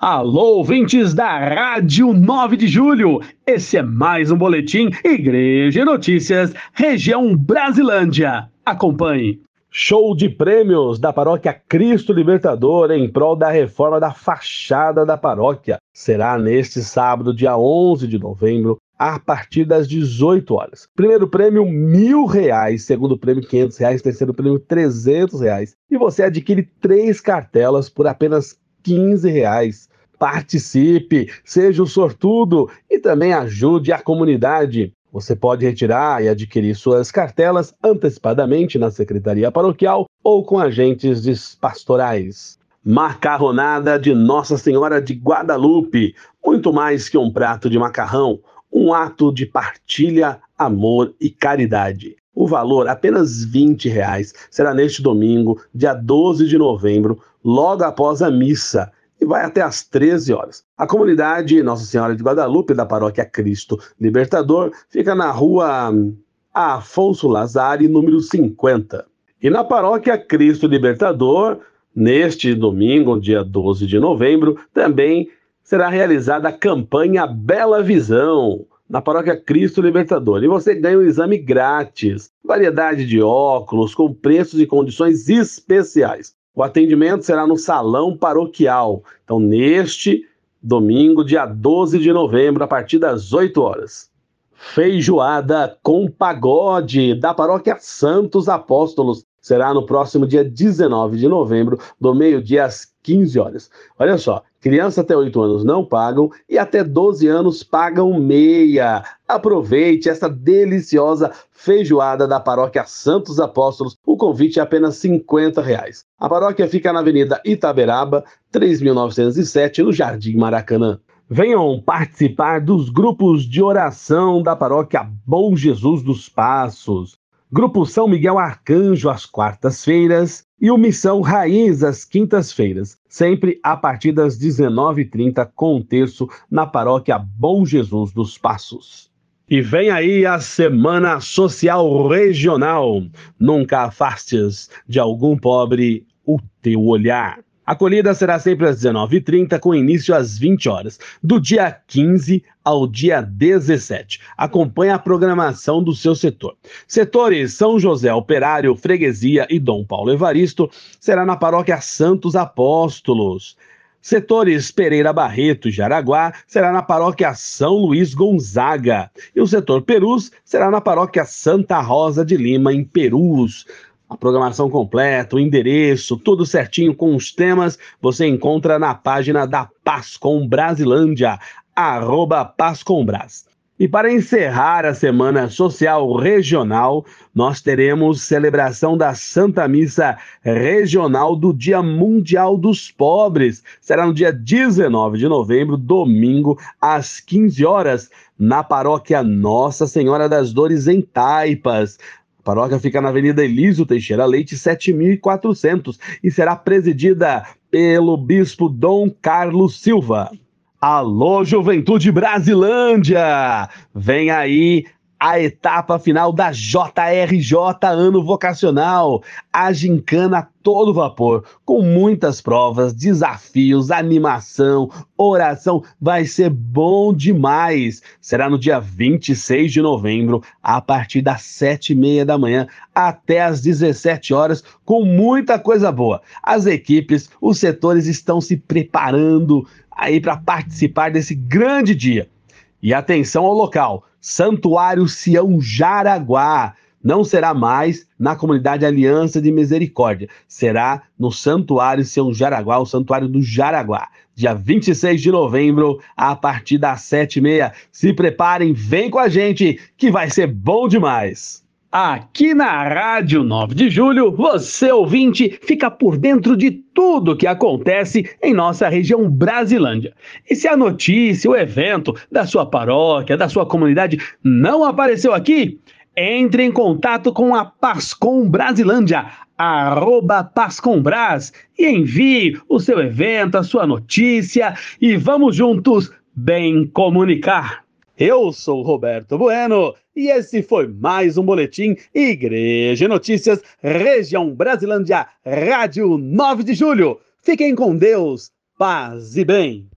Alô, ouvintes da Rádio 9 de Julho. Esse é mais um boletim Igreja Notícias, região Brasilândia. Acompanhe. Show de prêmios da paróquia Cristo Libertador em prol da reforma da fachada da paróquia. Será neste sábado, dia 11 de novembro, a partir das 18 horas. Primeiro prêmio, mil reais. Segundo prêmio, 500 reais. Terceiro prêmio, 300 reais. E você adquire três cartelas por apenas 15 reais. Participe, seja o sortudo e também ajude a comunidade. Você pode retirar e adquirir suas cartelas antecipadamente na Secretaria Paroquial ou com agentes pastorais. Macarronada de Nossa Senhora de Guadalupe. Muito mais que um prato de macarrão, um ato de partilha, amor e caridade. O valor, apenas 20 reais, será neste domingo, dia 12 de novembro, logo após a missa e vai até às 13 horas. A comunidade Nossa Senhora de Guadalupe, da paróquia Cristo Libertador, fica na rua Afonso Lazari, número 50. E na paróquia Cristo Libertador, neste domingo, dia 12 de novembro, também será realizada a campanha Bela Visão, na paróquia Cristo Libertador. E você ganha um exame grátis, variedade de óculos, com preços e condições especiais. O atendimento será no Salão Paroquial. Então, neste domingo, dia 12 de novembro, a partir das 8 horas. Feijoada com pagode da Paróquia Santos Apóstolos. Será no próximo dia 19 de novembro, do meio-dia às 15 horas. Olha só, crianças até 8 anos não pagam e até 12 anos pagam meia. Aproveite essa deliciosa feijoada da paróquia Santos Apóstolos. O convite é apenas 50 reais. A paróquia fica na Avenida Itaberaba, 3907, no Jardim Maracanã. Venham participar dos grupos de oração da paróquia Bom Jesus dos Passos. Grupo São Miguel Arcanjo às quartas-feiras e o Missão Raiz às quintas-feiras, sempre a partir das 19h30 com o terço na paróquia Bom Jesus dos Passos. E vem aí a Semana Social Regional. Nunca afastes de algum pobre o teu olhar. A será sempre às 19h30, com início às 20 horas, do dia 15 ao dia 17. Acompanhe a programação do seu setor. Setores São José Operário, Freguesia e Dom Paulo Evaristo será na paróquia Santos Apóstolos. Setores Pereira Barreto e Jaraguá será na paróquia São Luís Gonzaga. E o setor Perus será na paróquia Santa Rosa de Lima, em Perus. A programação completa, o endereço, tudo certinho com os temas, você encontra na página da Pascom Brasilândia, arroba Pascombras. E para encerrar a Semana Social Regional, nós teremos celebração da Santa Missa Regional do Dia Mundial dos Pobres. Será no dia 19 de novembro, domingo, às 15 horas, na paróquia Nossa Senhora das Dores, em Taipas. A paróquia fica na Avenida Elísio Teixeira Leite, 7400 e será presidida pelo bispo Dom Carlos Silva. Alô, Juventude Brasilândia! Vem aí a etapa final da JRJ Ano Vocacional, a gincana todo vapor, com muitas provas, desafios, animação, oração, vai ser bom demais. Será no dia 26 de novembro, a partir das sete e meia da manhã até às 17 horas, com muita coisa boa. As equipes, os setores estão se preparando aí para participar desse grande dia. E atenção ao local: Santuário Sião Jaraguá. Não será mais na comunidade Aliança de Misericórdia, será no Santuário Sião Jaraguá, o Santuário do Jaraguá, dia 26 de novembro, a partir das sete e meia. Se preparem, vem com a gente, que vai ser bom demais. Aqui na Rádio 9 de Julho, você ouvinte fica por dentro de tudo que acontece em nossa região Brasilândia. E se a notícia, o evento da sua paróquia, da sua comunidade não apareceu aqui, entre em contato com a Pascom Brasilândia, arroba Pascombras, e envie o seu evento, a sua notícia, e vamos juntos bem comunicar. Eu sou Roberto Bueno e esse foi mais um boletim Igreja Notícias, Região Brasilândia, Rádio 9 de Julho. Fiquem com Deus. paz e bem.